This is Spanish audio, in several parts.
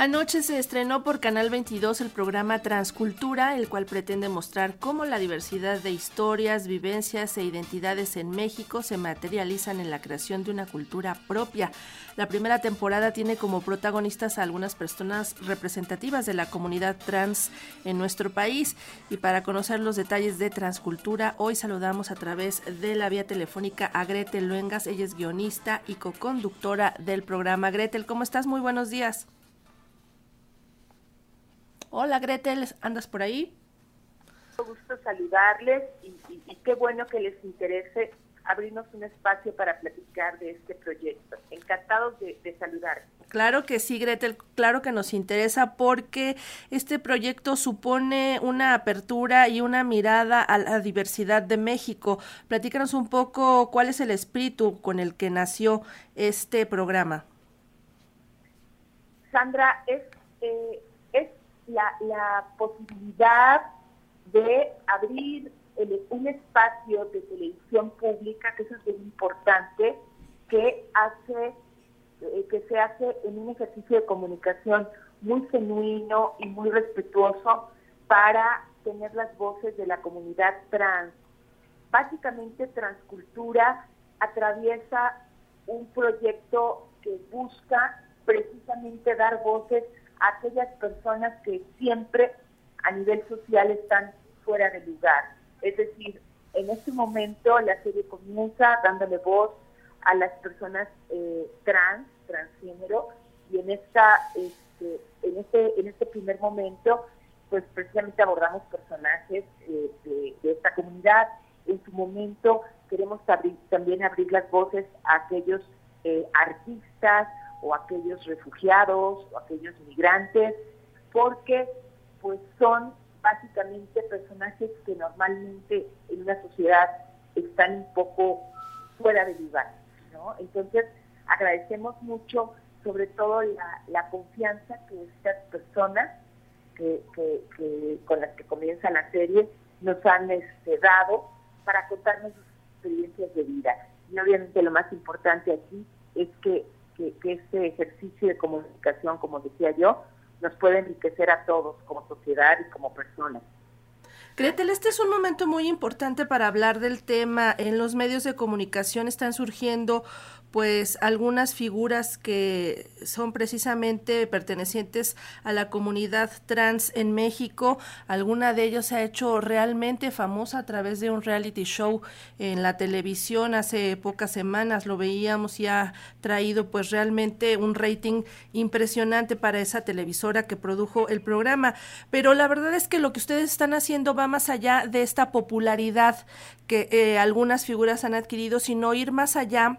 Anoche se estrenó por Canal 22 el programa Transcultura, el cual pretende mostrar cómo la diversidad de historias, vivencias e identidades en México se materializan en la creación de una cultura propia. La primera temporada tiene como protagonistas a algunas personas representativas de la comunidad trans en nuestro país y para conocer los detalles de Transcultura, hoy saludamos a través de la vía telefónica a Gretel Luengas, ella es guionista y co-conductora del programa. Gretel, ¿cómo estás? Muy buenos días. Hola Gretel, ¿andas por ahí? Gusto saludarles y, qué bueno que les interese abrirnos un espacio para platicar de este proyecto. Encantados de, de saludar. Claro que sí, Gretel, claro que nos interesa porque este proyecto supone una apertura y una mirada a la diversidad de México. Platícanos un poco cuál es el espíritu con el que nació este programa. Sandra, es eh, la, posibilidad de abrir un espacio de televisión pública, que eso es muy importante, que hace eh, que se hace en un ejercicio de comunicación muy genuino y muy respetuoso para tener las voces de la comunidad trans. Básicamente Transcultura atraviesa un proyecto que busca precisamente dar voces aquellas personas que siempre a nivel social están fuera de lugar. Es decir, en este momento la serie comienza dándole voz a las personas eh, trans, transgénero, y en esta, este, en este, en este primer momento, pues precisamente abordamos personajes eh, de, esta comunidad. En su momento queremos también abrir las voces a aquellos eh, artistas, o aquellos refugiados o aquellos migrantes, porque pues son básicamente personajes que normalmente en una sociedad están un poco fuera de lugar. Entonces agradecemos mucho sobre todo la, confianza que estas personas que, con las que comienza la serie nos han este, dado para contarnos sus experiencias de vida. Y obviamente lo más importante aquí es que que, este ejercicio de comunicación, como decía yo, nos puede enriquecer a todos como sociedad y como personas. Gretel, este es un momento muy importante para hablar del tema. En los medios de comunicación están surgiendo pues algunas figuras que son precisamente pertenecientes a la comunidad trans en México. Alguna de ellos se ha hecho realmente famosa a través de un reality show en la televisión. Hace pocas semanas lo veíamos y ha traído pues realmente un rating impresionante para esa televisora que produjo el programa. Pero la verdad es que lo que ustedes están haciendo va más allá de esta popularidad que eh, algunas figuras han adquirido, sino ir más allá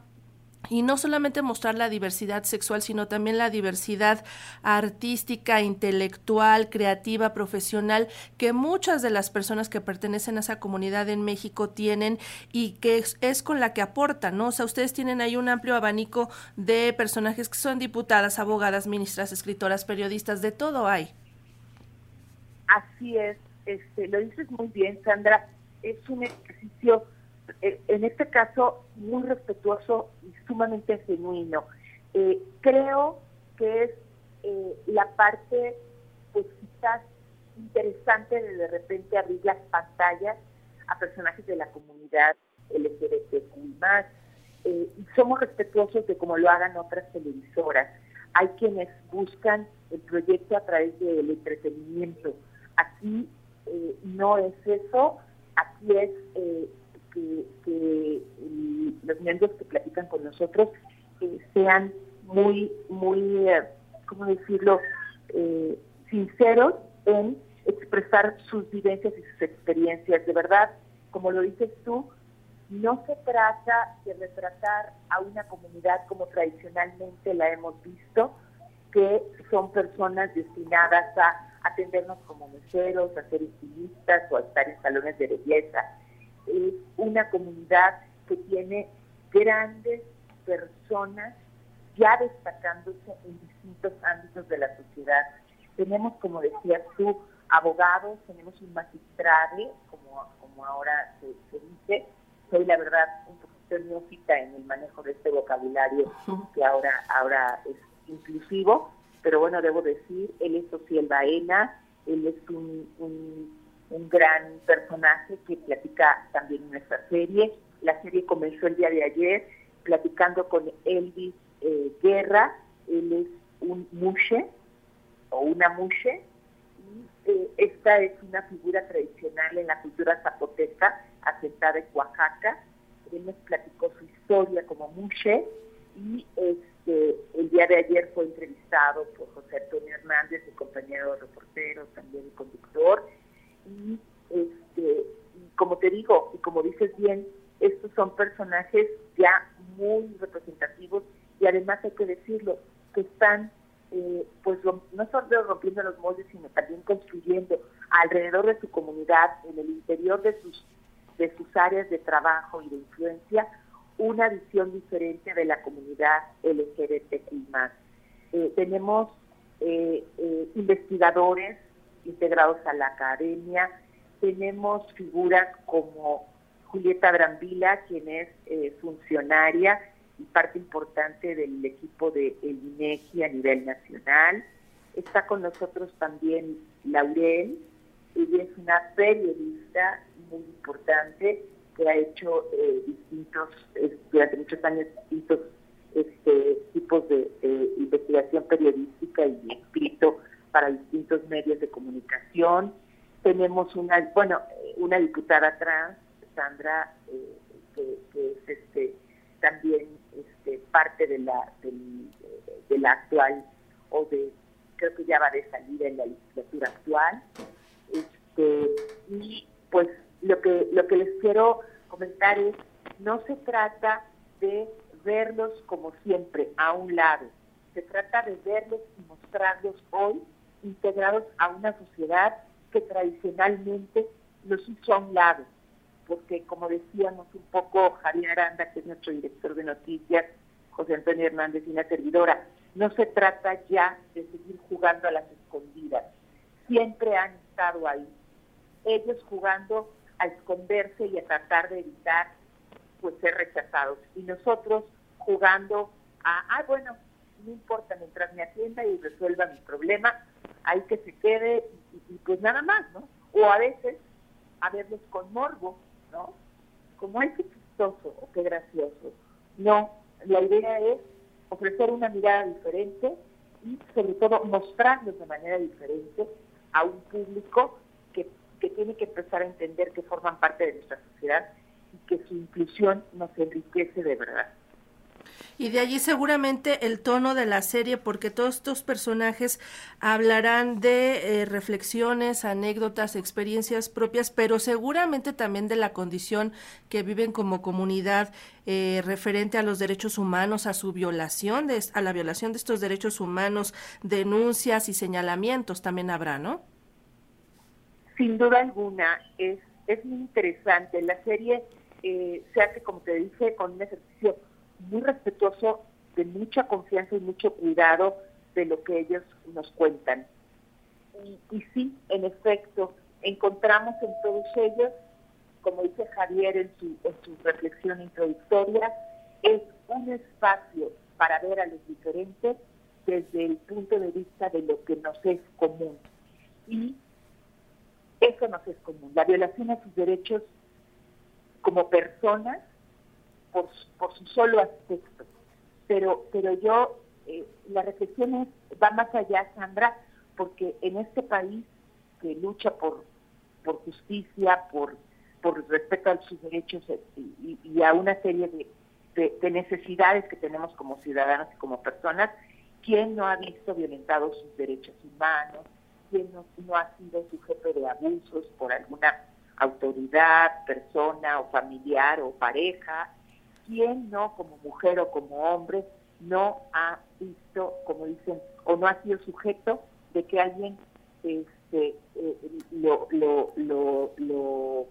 y no solamente mostrar la diversidad sexual, sino también la diversidad artística, intelectual, creativa, profesional, que muchas de las personas que pertenecen a esa comunidad en México tienen y que es, con la que aportan, ¿no? O sea, ustedes tienen ahí un amplio abanico de personajes que son diputadas, abogadas, ministras, escritoras, periodistas, de todo hay. Así es, este, lo dices muy bien, Sandra, es un ejercicio en este caso muy respetuoso y sumamente genuino. Eh, creo que es eh, la parte, pues quizás interesante de de repente abrir las pantallas a personajes de la comunidad LGBTQI+, eh, y somos respetuosos de cómo lo hagan otras televisoras. Hay quienes buscan el proyecto a través del entretenimiento. Aquí no es eso, aquí es que, los miembros que platican con nosotros eh, sean muy, muy, eh, ¿cómo decirlo?, eh, sinceros en expresar sus vivencias y sus experiencias. De verdad, como lo dices tú, no se trata de retratar a una comunidad como tradicionalmente la hemos visto, que son personas destinadas a atendernos como meseros, a ser estilistas o a estar en salones de belleza es una comunidad que tiene grandes personas ya destacándose en distintos ámbitos de la sociedad. Tenemos, como decías tú, abogados, tenemos un magistrado, como, como ahora se, dice. Soy, la verdad, un poquito neófita en el manejo de este vocabulario que ahora, ahora es inclusivo, pero bueno, debo decir, él es Ociel Baena, él es un, un, gran personaje que platica también en esta serie. La serie comenzó el día de ayer platicando con Elvis eh, Guerra, él es un mushe o una mushe, y eh, esta es una figura tradicional en la cultura zapoteca, asentada en Oaxaca. Él nos platicó su historia como mushe y este, el día de ayer fue entrevistado por José Antonio Hernández, mi compañero reportero, también el conductor. Y este, como te digo, y como dices bien, estos son personajes ya muy representativos y además hay que decirlo, que están eh, pues no solo rompiendo los moldes, sino también construyendo alrededor de su comunidad, en el interior de sus, de sus áreas de trabajo y de influencia, una visión diferente de la comunidad LGBTI+. Eh, tenemos eh, eh, investigadores integrados a la academia, tenemos figuras como Julieta Brambila, quien es funcionaria y parte importante del equipo de el INEGI a nivel nacional. Está con nosotros también Laurel, ella es una periodista muy importante que ha hecho eh, distintos, durante muchos años, distintos este, tipos de, investigación periodística y escrito para distintos medios de comunicación. Tenemos una, bueno, una diputada trans, Sandra, eh, que, es este, también este, parte de la, de la actual, o de, creo que ya va de salida en la legislatura actual. Este, y pues lo que, lo que les quiero comentar es, no se trata de verlos como siempre a un lado, se trata de verlos y mostrarlos hoy integrados a una sociedad que tradicionalmente los hizo a un lado, porque como decíamos un poco Javier Aranda, que es nuestro director de noticias, José Antonio Hernández y una servidora, no se trata ya de seguir jugando a las escondidas, siempre han estado ahí, ellos jugando a esconderse y a tratar de evitar pues ser rechazados. Y nosotros jugando a, ah, bueno, no importa, mientras me atienda y resuelva mi problema, hay que se quede y, pues nada más, ¿no? O a veces a verlos con morbo, ¿no? Como es que chistoso o qué gracioso. No, la idea es ofrecer una mirada diferente y sobre todo mostrarlos de manera diferente a un público que que tiene que empezar a entender que forman parte de nuestra sociedad y que su inclusión nos enriquece de verdad. Y de allí seguramente el tono de la serie, porque todos estos personajes hablarán de eh, reflexiones, anécdotas, experiencias propias, pero seguramente también de la condición que viven como comunidad eh, referente a los derechos humanos, a su violación, de, a la violación de estos derechos humanos, denuncias y señalamientos también habrá, ¿no? Sin duda alguna, es, es muy interesante. La serie eh, se hace, como te dije, con un ejercicio muy respetuoso, de mucha confianza y mucho cuidado de lo que ellos nos cuentan. Y, sí, en efecto, encontramos en todos ellos, como dice Javier en su, en su reflexión introductoria, es un espacio para ver a los diferentes desde el punto de vista de lo que nos es común. Y eso no es común. La violación a sus derechos como personas por, su solo aspecto. Pero, pero yo, eh, la reflexión es, va más allá, Sandra, porque en este país que lucha por, por justicia, por, por respeto a sus derechos eh, y, a una serie de, de, necesidades que tenemos como ciudadanos y como personas, ¿quién no ha visto violentados sus derechos humanos? quien no, ha sido sujeto de abusos por alguna autoridad, persona o familiar o pareja, quien no, como mujer o como hombre, no ha visto, como dicen, o no ha sido sujeto de que alguien este, eh, lo, lo, lo,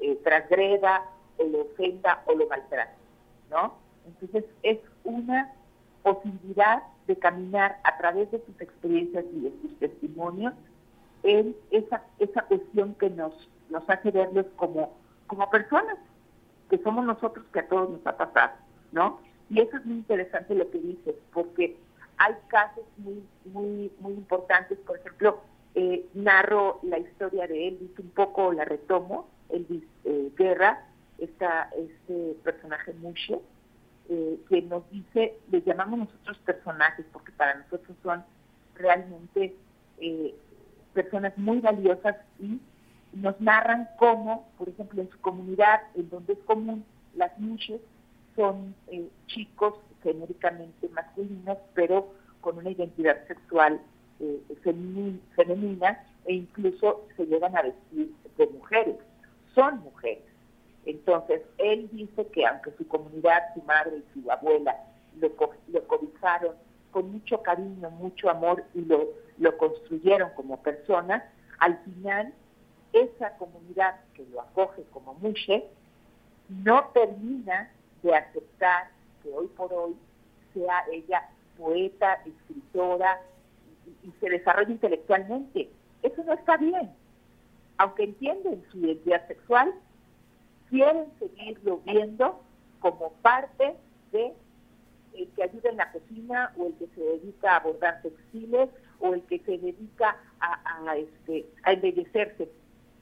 eh, transgreda o lo ofenda o lo maltrate, ¿no? Entonces es una posibilidad de caminar a través de sus experiencias y de sus testimonios en esa, esa cuestión que nos, nos hace verlos como, como personas, que somos nosotros que a todos nos ha pasado, ¿no? Y eso es muy interesante lo que dices, porque hay casos muy, muy, muy importantes, por ejemplo, eh, narro la historia de Elvis, un poco la retomo, Elvis eh, Guerra, esta, este personaje Mushe, eh, que nos dice, le llamamos nosotros personajes, porque para nosotros son realmente eh, personas muy valiosas y nos narran cómo, por ejemplo, en su comunidad, en donde es común, las Mushes son chicos genéricamente masculinos, pero con una identidad sexual eh, femenina e incluso se llegan a vestir de mujeres, son mujeres. Entonces, él dice que aunque su comunidad, su madre y su abuela lo, lo cobijaron con mucho cariño, mucho amor y lo, lo construyeron como persona, al final esa comunidad que lo acoge como mushe no termina de aceptar que hoy por hoy sea ella poeta, escritora, y, se desarrolla intelectualmente. Eso no está bien. Aunque entienden su identidad sexual, quieren seguirlo viendo como parte de el que ayuda en la cocina o el que se dedica a bordar textiles o el que se dedica a, este, a embellecerse,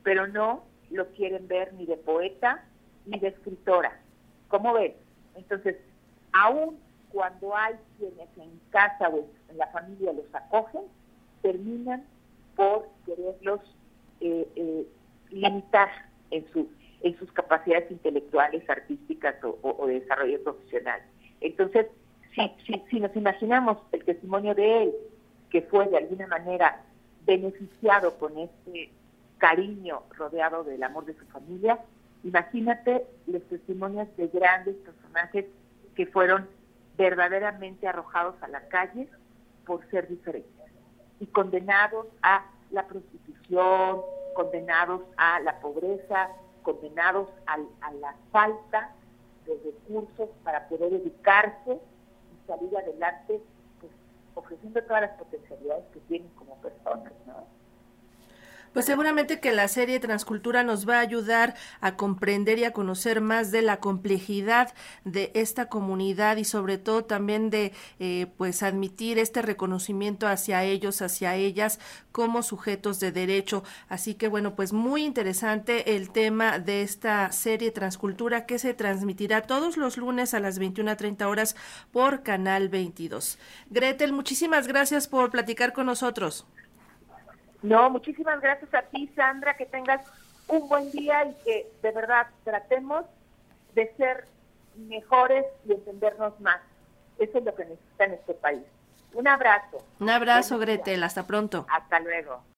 pero no lo quieren ver ni de poeta ni de escritora. ¿Cómo ven? Entonces, aún cuando hay quienes en casa o en la familia los acogen, terminan por quererlos eh, eh, limitar en, su, en sus capacidades intelectuales, artísticas o, de desarrollo profesional. Entonces, si, si, si nos imaginamos el testimonio de él, que fue de alguna manera beneficiado con este cariño rodeado del amor de su familia, imagínate los testimonios de grandes personajes que fueron verdaderamente arrojados a la calle por ser diferentes y condenados a la prostitución, condenados a la pobreza, condenados a, la falta de recursos para poder educarse y salir adelante, pues ofreciendo todas las potencialidades que tienen como personas, ¿no? Pues seguramente que la serie Transcultura nos va a ayudar a comprender y a conocer más de la complejidad de esta comunidad y sobre todo también de eh, pues admitir este reconocimiento hacia ellos, hacia ellas como sujetos de derecho. Así que bueno, pues muy interesante el tema de esta serie Transcultura que se transmitirá todos los lunes a las 21.30 horas por Canal 22. Gretel, muchísimas gracias por platicar con nosotros. No, muchísimas gracias a ti, Sandra, que tengas un buen día y que de verdad tratemos de ser mejores y entendernos más. Eso es lo que necesita en este país. Un abrazo. Un abrazo, Gretel. Hasta pronto. Hasta luego.